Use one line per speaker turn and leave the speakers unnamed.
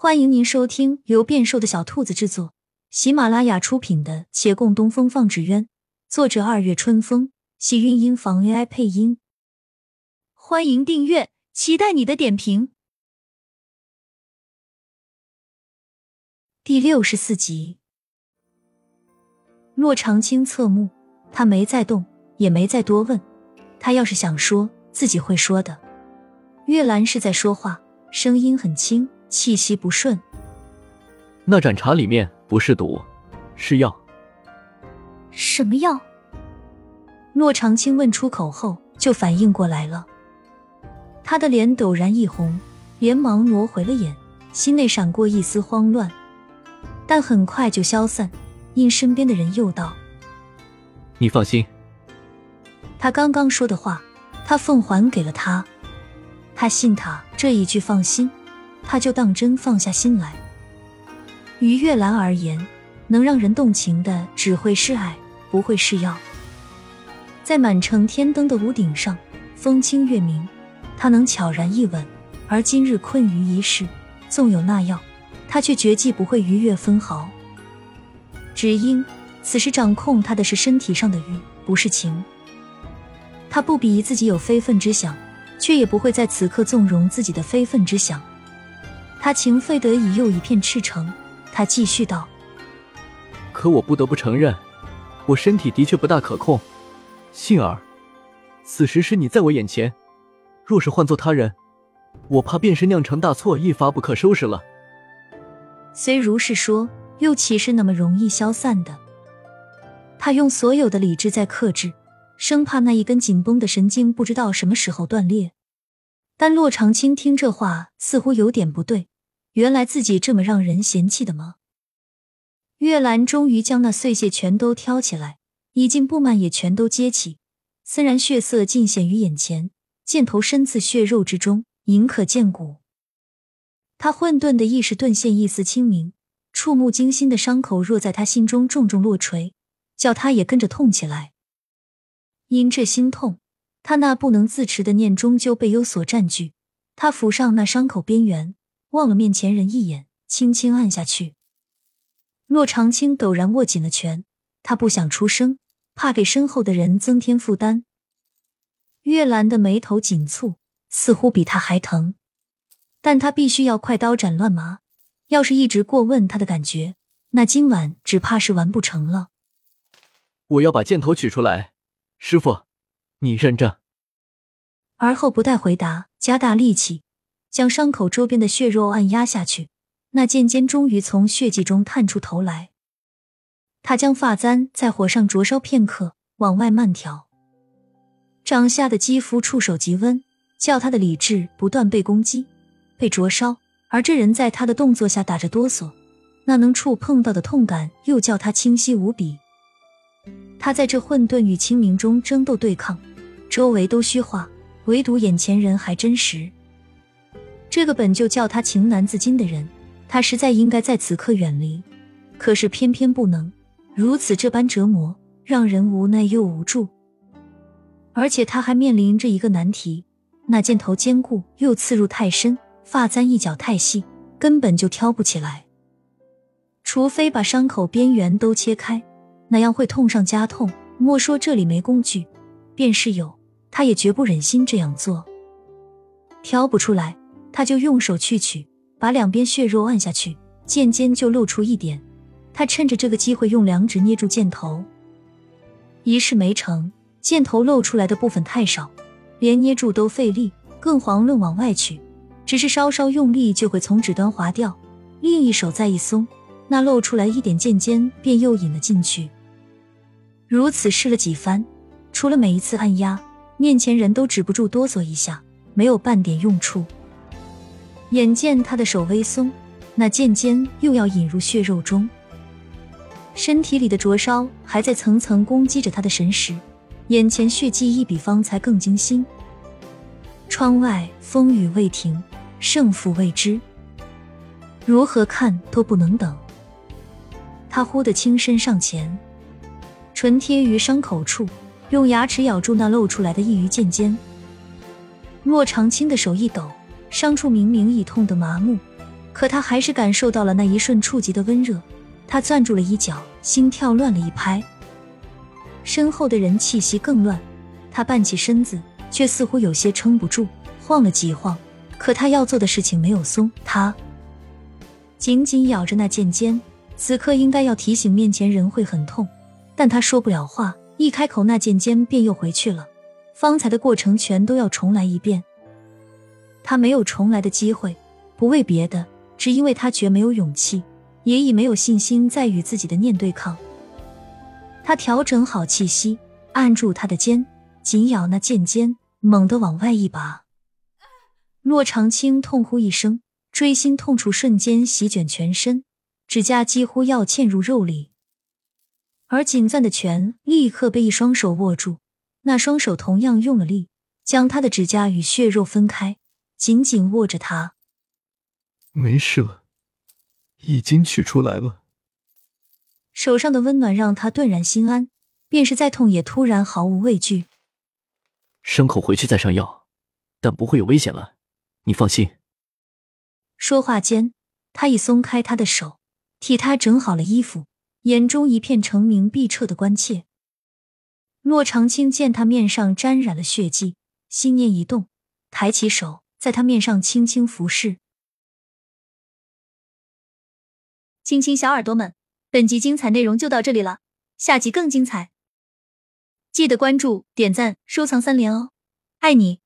欢迎您收听由变瘦的小兔子制作、喜马拉雅出品的《且共东风放纸鸢》，作者二月春风，喜韵音房 AI 配音。欢迎订阅，期待你的点评。第六十四集，洛长青侧目，他没再动，也没再多问。他要是想说，自己会说的。月兰是在说话，声音很轻。气息不顺，
那盏茶里面不是毒，是药。
什么药？洛长青问出口后，就反应过来了。他的脸陡然一红，连忙挪回了眼，心内闪过一丝慌乱，但很快就消散。因身边的人又道：“
你放心。”
他刚刚说的话，他奉还给了他，他信他这一句放心。他就当真放下心来。于月兰而言，能让人动情的只会是爱，不会是药。在满城天灯的屋顶上，风清月明，他能悄然一吻；而今日困于一世，纵有那药，他却绝技不会逾越分毫。只因此时掌控他的是身体上的欲，不是情。他不比自己有非分之想，却也不会在此刻纵容自己的非分之想。他情非得已又一片赤诚，他继续道：“
可我不得不承认，我身体的确不大可控。幸而，此时是你在我眼前，若是换做他人，我怕便是酿成大错，一发不可收拾了。”
虽如是说，又岂是那么容易消散的？他用所有的理智在克制，生怕那一根紧绷的神经不知道什么时候断裂。但洛长青听这话，似乎有点不对。原来自己这么让人嫌弃的吗？月兰终于将那碎屑全都挑起来，已经布幔也全都揭起。森然血色尽显于眼前，箭头深刺血肉之中，隐可见骨。他混沌的意识顿现一丝清明，触目惊心的伤口若在他心中重重落锤，叫他也跟着痛起来。因这心痛。他那不能自持的念终究被有所占据，他抚上那伤口边缘，望了面前人一眼，轻轻按下去。洛长青陡然握紧了拳，他不想出声，怕给身后的人增添负担。月兰的眉头紧蹙，似乎比他还疼，但他必须要快刀斩乱麻。要是一直过问他的感觉，那今晚只怕是完不成了。
我要把箭头取出来，师傅。你认证。
而后不待回答，加大力气，将伤口周边的血肉按压下去。那剑尖终于从血迹中探出头来。他将发簪在火上灼烧片刻，往外慢挑。掌下的肌肤触手极温，叫他的理智不断被攻击、被灼烧。而这人在他的动作下打着哆嗦，那能触碰到的痛感又叫他清晰无比。他在这混沌与清明中争斗对抗。周围都虚化，唯独眼前人还真实。这个本就叫他情难自禁的人，他实在应该在此刻远离，可是偏偏不能。如此这般折磨，让人无奈又无助。而且他还面临着一个难题：那箭头坚固，又刺入太深；发簪一角太细，根本就挑不起来。除非把伤口边缘都切开，那样会痛上加痛。莫说这里没工具，便是有。他也绝不忍心这样做。挑不出来，他就用手去取，把两边血肉按下去，剑尖就露出一点。他趁着这个机会，用两指捏住箭头。一试没成，箭头露出来的部分太少，连捏住都费力，更遑论往外取。只是稍稍用力，就会从指端滑掉。另一手再一松，那露出来一点剑尖便又引了进去。如此试了几番，除了每一次按压。面前人都止不住哆嗦一下，没有半点用处。眼见他的手微松，那剑尖又要引入血肉中，身体里的灼烧还在层层攻击着他的神识，眼前血迹一比方才更惊心。窗外风雨未停，胜负未知，如何看都不能等。他忽地轻身上前，唇贴于伤口处。用牙齿咬住那露出来的一隅剑尖，洛长青的手一抖，伤处明明已痛得麻木，可他还是感受到了那一瞬触及的温热，他攥住了衣角，心跳乱了一拍。身后的人气息更乱，他半起身子，却似乎有些撑不住，晃了几晃。可他要做的事情没有松，他紧紧咬着那剑尖。此刻应该要提醒面前人会很痛，但他说不了话，一开口那剑尖便又回去了。方才的过程全都要重来一遍。他没有重来的机会，不为别的，只因为他绝没有勇气，也已没有信心再与自己的念对抗。他调整好气息，按住他的肩，紧咬那剑尖，猛地往外一拔。骆长青痛呼一声，锥心痛楚瞬间席卷全身，指甲几乎要嵌入肉里，而紧攥的拳立刻被一双手握住。那双手同样用了力，将他的指甲与血肉分开，紧紧握着他。
没事了，已经取出来了。
手上的温暖让他顿然心安，便是再痛也突然毫无畏惧。
伤口回去再上药，但不会有危险了，你放心。
说话间，他已松开他的手，替他整好了衣服，眼中一片澄明碧澈的关切。骆长青见他面上沾染了血迹，心念一动，抬起手在他面上轻轻拂拭。
亲亲小耳朵们，本集精彩内容就到这里了，下集更精彩，记得关注、点赞、收藏三连哦，爱你！